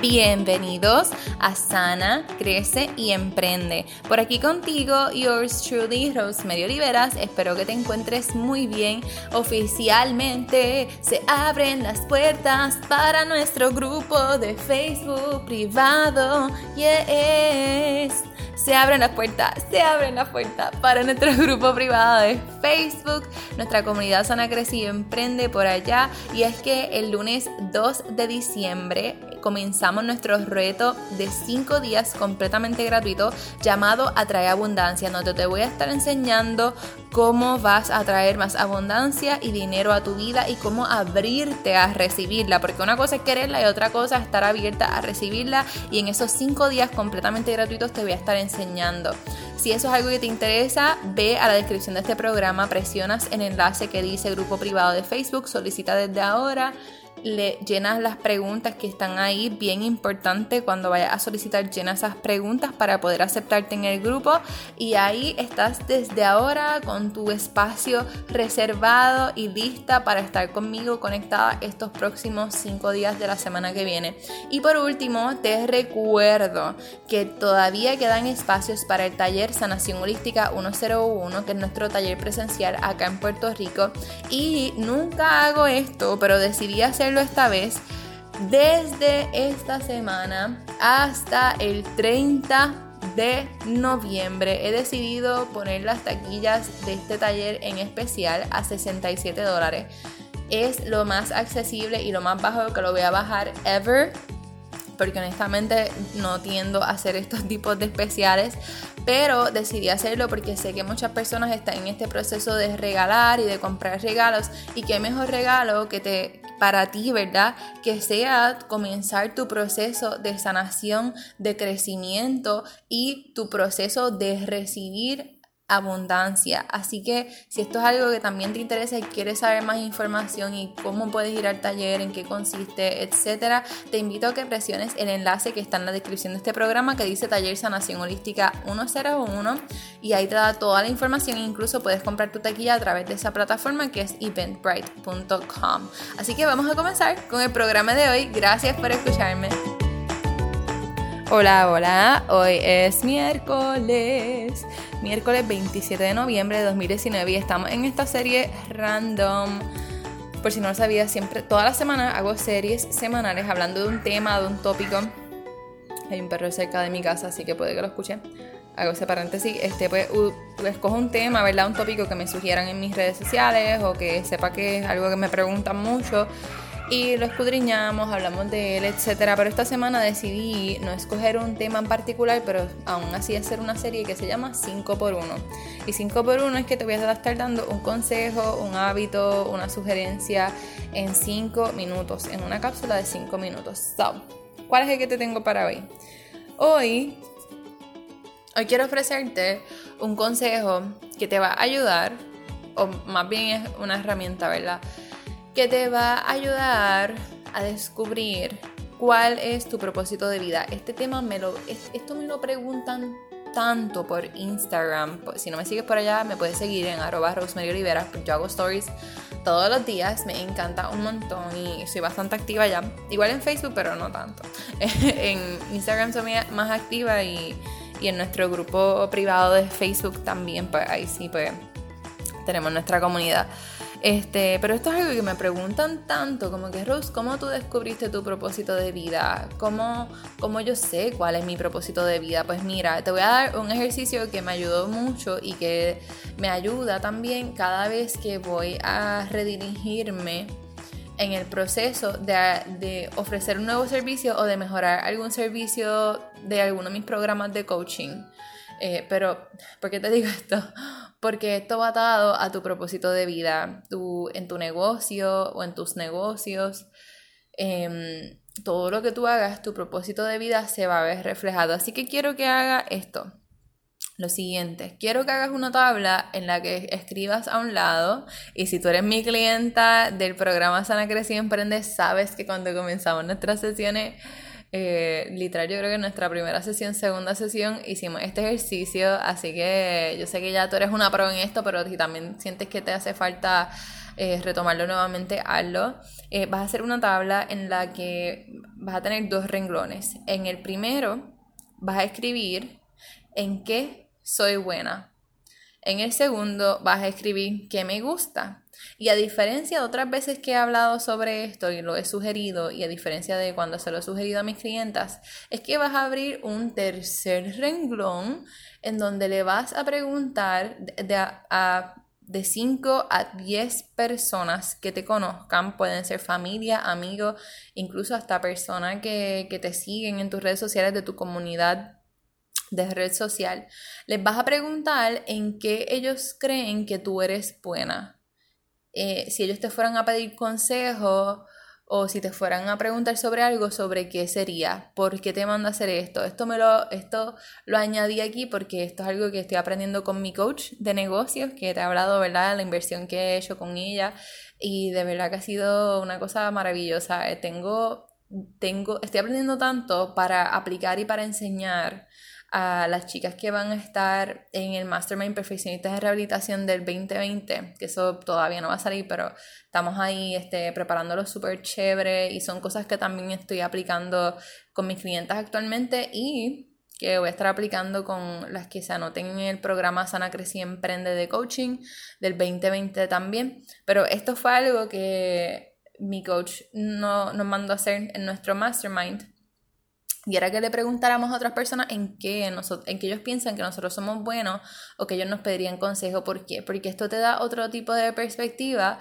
Bienvenidos a Sana, Crece y Emprende. Por aquí contigo, yours truly, Rosemary Oliveras. Espero que te encuentres muy bien. Oficialmente se abren las puertas para nuestro grupo de Facebook privado. Yes. Se abren las puertas, se abren las puertas para nuestro grupo privado de Facebook. Nuestra comunidad Sana Crece y Emprende por allá. Y es que el lunes 2 de diciembre comenzamos nuestro reto de 5 días completamente gratuito llamado Atrae Abundancia, donde te voy a estar enseñando cómo vas a traer más abundancia y dinero a tu vida y cómo abrirte a recibirla, porque una cosa es quererla y otra cosa es estar abierta a recibirla y en esos 5 días completamente gratuitos te voy a estar enseñando. Si eso es algo que te interesa, ve a la descripción de este programa, presionas el enlace que dice grupo privado de Facebook, solicita desde ahora le llenas las preguntas que están ahí, bien importante cuando vayas a solicitar, llena esas preguntas para poder aceptarte en el grupo y ahí estás desde ahora con tu espacio reservado y lista para estar conmigo conectada estos próximos cinco días de la semana que viene. Y por último, te recuerdo que todavía quedan espacios para el taller Sanación Holística 101, que es nuestro taller presencial acá en Puerto Rico y nunca hago esto, pero decidí hacer esta vez desde esta semana hasta el 30 de noviembre he decidido poner las taquillas de este taller en especial a 67 dólares. Es lo más accesible y lo más bajo que lo voy a bajar ever porque honestamente no tiendo a hacer estos tipos de especiales, pero decidí hacerlo porque sé que muchas personas están en este proceso de regalar y de comprar regalos y qué mejor regalo que te para ti, ¿verdad? Que sea comenzar tu proceso de sanación, de crecimiento y tu proceso de recibir abundancia. Así que si esto es algo que también te interesa y quieres saber más información y cómo puedes ir al taller, en qué consiste, etcétera, te invito a que presiones el enlace que está en la descripción de este programa que dice Taller Sanación Holística 101 y ahí te da toda la información e incluso puedes comprar tu taquilla a través de esa plataforma que es eventbrite.com. Así que vamos a comenzar con el programa de hoy. Gracias por escucharme. Hola, hola, hoy es miércoles miércoles 27 de noviembre de 2019 y estamos en esta serie random. Por si no lo sabías, siempre, toda la semana hago series semanales hablando de un tema, de un tópico. Hay un perro cerca de mi casa, así que puede que lo escuche. Hago ese paréntesis. Este, pues, escojo un tema, ¿verdad? Un tópico que me sugieran en mis redes sociales o que sepa que es algo que me preguntan mucho y lo escudriñamos, hablamos de él, etcétera. Pero esta semana decidí no escoger un tema en particular, pero aún así hacer una serie que se llama 5x1. Y 5x1 es que te voy a estar dando un consejo, un hábito, una sugerencia en 5 minutos, en una cápsula de 5 minutos. So, ¿cuál es el que te tengo para hoy? Hoy, hoy quiero ofrecerte un consejo que te va a ayudar, o más bien es una herramienta, ¿verdad? Que te va a ayudar a descubrir cuál es tu propósito de vida. Este tema me lo, esto me lo preguntan tanto por Instagram. Si no me sigues por allá, me puedes seguir en arroba Rosemary Olivera. Yo hago stories todos los días, me encanta un montón y soy bastante activa ya. Igual en Facebook, pero no tanto. en Instagram soy más activa y, y en nuestro grupo privado de Facebook también, pues ahí sí, pues tenemos nuestra comunidad. Este, pero esto es algo que me preguntan tanto, como que Rose, ¿cómo tú descubriste tu propósito de vida? ¿Cómo, ¿Cómo yo sé cuál es mi propósito de vida? Pues mira, te voy a dar un ejercicio que me ayudó mucho y que me ayuda también cada vez que voy a redirigirme en el proceso de, ofrecer un nuevo servicio o de mejorar algún servicio de alguno de mis programas de coaching. Eh, pero, ¿por qué te digo esto? Porque esto va atado a tu propósito de vida, en tu negocio o en tus negocios. Em, todo lo que tú hagas, tu propósito de vida se va a ver reflejado. Así que quiero que haga esto. Lo siguiente, quiero que hagas una tabla en la que escribas a un lado y si tú eres mi clienta del programa Sana y sabes que cuando comenzamos nuestras sesiones Eh, literal, yo creo que en nuestra primera sesión, segunda sesión, hicimos este ejercicio, así que yo sé que ya tú eres una pro en esto, pero si también sientes que te hace falta eh, retomarlo nuevamente, hazlo. Eh, vas a hacer una tabla en la que vas a tener dos renglones. En el primero vas a escribir en qué soy buena. En el segundo vas a escribir qué me gusta. Y a diferencia de otras veces que he hablado sobre esto y lo he sugerido, y a diferencia de cuando se lo he sugerido a mis clientas, es que vas a abrir un tercer renglón en donde le vas a preguntar de, a, de 5 a 10 personas que te conozcan, pueden ser familia, amigos, incluso hasta personas que, que te siguen en tus redes sociales de tu comunidad de red social, les vas a preguntar en qué ellos creen que tú eres buena. Eh, si ellos te fueran a pedir consejo o si te fueran a preguntar sobre algo, sobre qué sería, por qué te manda a hacer esto. Esto, me lo, esto lo añadí aquí porque esto es algo que estoy aprendiendo con mi coach de negocios, que te ha hablado, ¿verdad?, la inversión que he hecho con ella y de verdad que ha sido una cosa maravillosa. Eh, tengo, tengo, estoy aprendiendo tanto para aplicar y para enseñar a las chicas que van a estar en el Mastermind Perfeccionistas de Rehabilitación del 2020, que eso todavía no va a salir, pero estamos ahí este, preparándolo súper chévere y son cosas que también estoy aplicando con mis clientes actualmente y que voy a estar aplicando con las que se anoten en el programa Sana Creci Emprende de Coaching del 2020 también. Pero esto fue algo que mi coach no, nos mandó a hacer en nuestro mastermind y era que le preguntáramos a otras personas en qué, en que ellos piensan que nosotros somos buenos o que ellos nos pedirían consejo. ¿Por qué? Porque esto te da otro tipo de perspectiva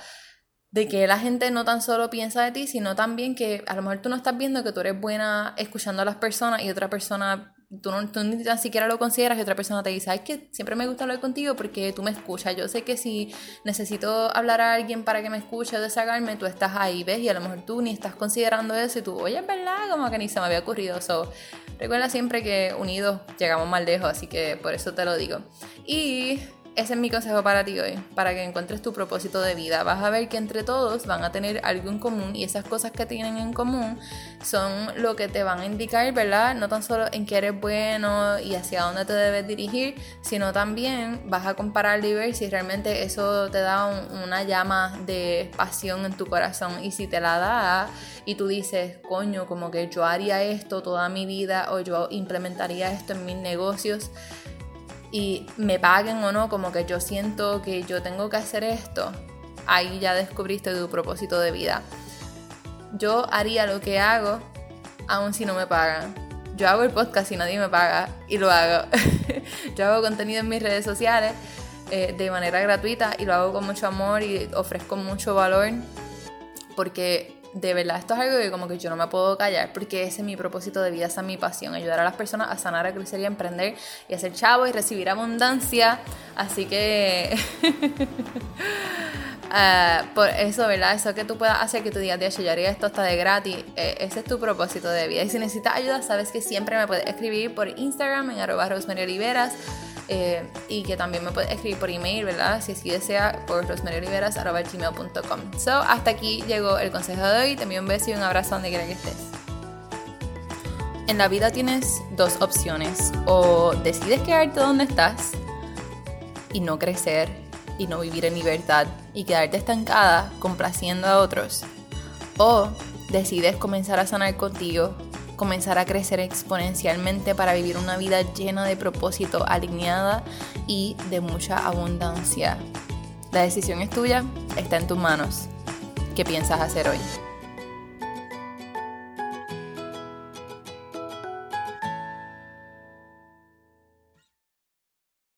de que la gente no tan solo piensa de ti, sino también que a lo mejor tú no estás viendo que tú eres buena escuchando a las personas y otra persona tú, no, tú ni tan siquiera lo consideras y otra persona te dice, ay, que siempre me gusta hablar contigo porque tú me escuchas. Yo sé que si necesito hablar a alguien para que me escuche o desahogarme, tú estás ahí, ¿ves? Y a lo mejor tú ni estás considerando eso y tú, oye, es verdad, como que ni se me había ocurrido. So, recuerda siempre que unidos llegamos más lejos, así que por eso te lo digo. Y ese es mi consejo para ti hoy, para que encuentres tu propósito de vida. Vas a ver que entre todos van a tener algo en común y esas cosas que tienen en común son lo que te van a indicar, ¿verdad? No tan solo en qué eres bueno y hacia dónde te debes dirigir, sino también vas a comparar y ver si realmente eso te da una llama de pasión en tu corazón y si te la da y tú dices, coño, como que yo haría esto toda mi vida o yo implementaría esto en mis negocios y me paguen o no, como que yo siento que yo tengo que hacer esto, ahí ya descubriste tu propósito de vida. Yo haría lo que hago aun si no me pagan. Yo hago el podcast y nadie me paga y lo hago. yo hago contenido en mis redes sociales eh, de manera gratuita y lo hago con mucho amor y ofrezco mucho valor porque de verdad, esto es algo que como que yo no me puedo callar porque ese es mi propósito de vida, esa es mi pasión, ayudar a las personas a sanar, a crecer y a emprender y a ser chavo y recibir abundancia. Así que... Uh, por eso, ¿verdad? Eso que tú puedas hacer que tu día de yo haría esto hasta de gratis, eh, ese es tu propósito de vida. Y si necesitas ayuda, sabes que siempre me puedes escribir por Instagram en arroba Rosemary Oliveras eh, y que también me puedes escribir por email, ¿verdad? Si así desea, por rosemarioliveras.gmail.com. So, hasta aquí llegó el consejo de hoy. Te envío un beso y un abrazo donde quiera que estés. En la vida tienes dos opciones. O decides quedarte donde estás y no crecer y no vivir en libertad y quedarte estancada complaciendo a otros. O decides comenzar a sanar contigo comenzar a crecer exponencialmente para vivir una vida llena de propósito, alineada y de mucha abundancia. La decisión es tuya, está en tus manos. ¿Qué piensas hacer hoy?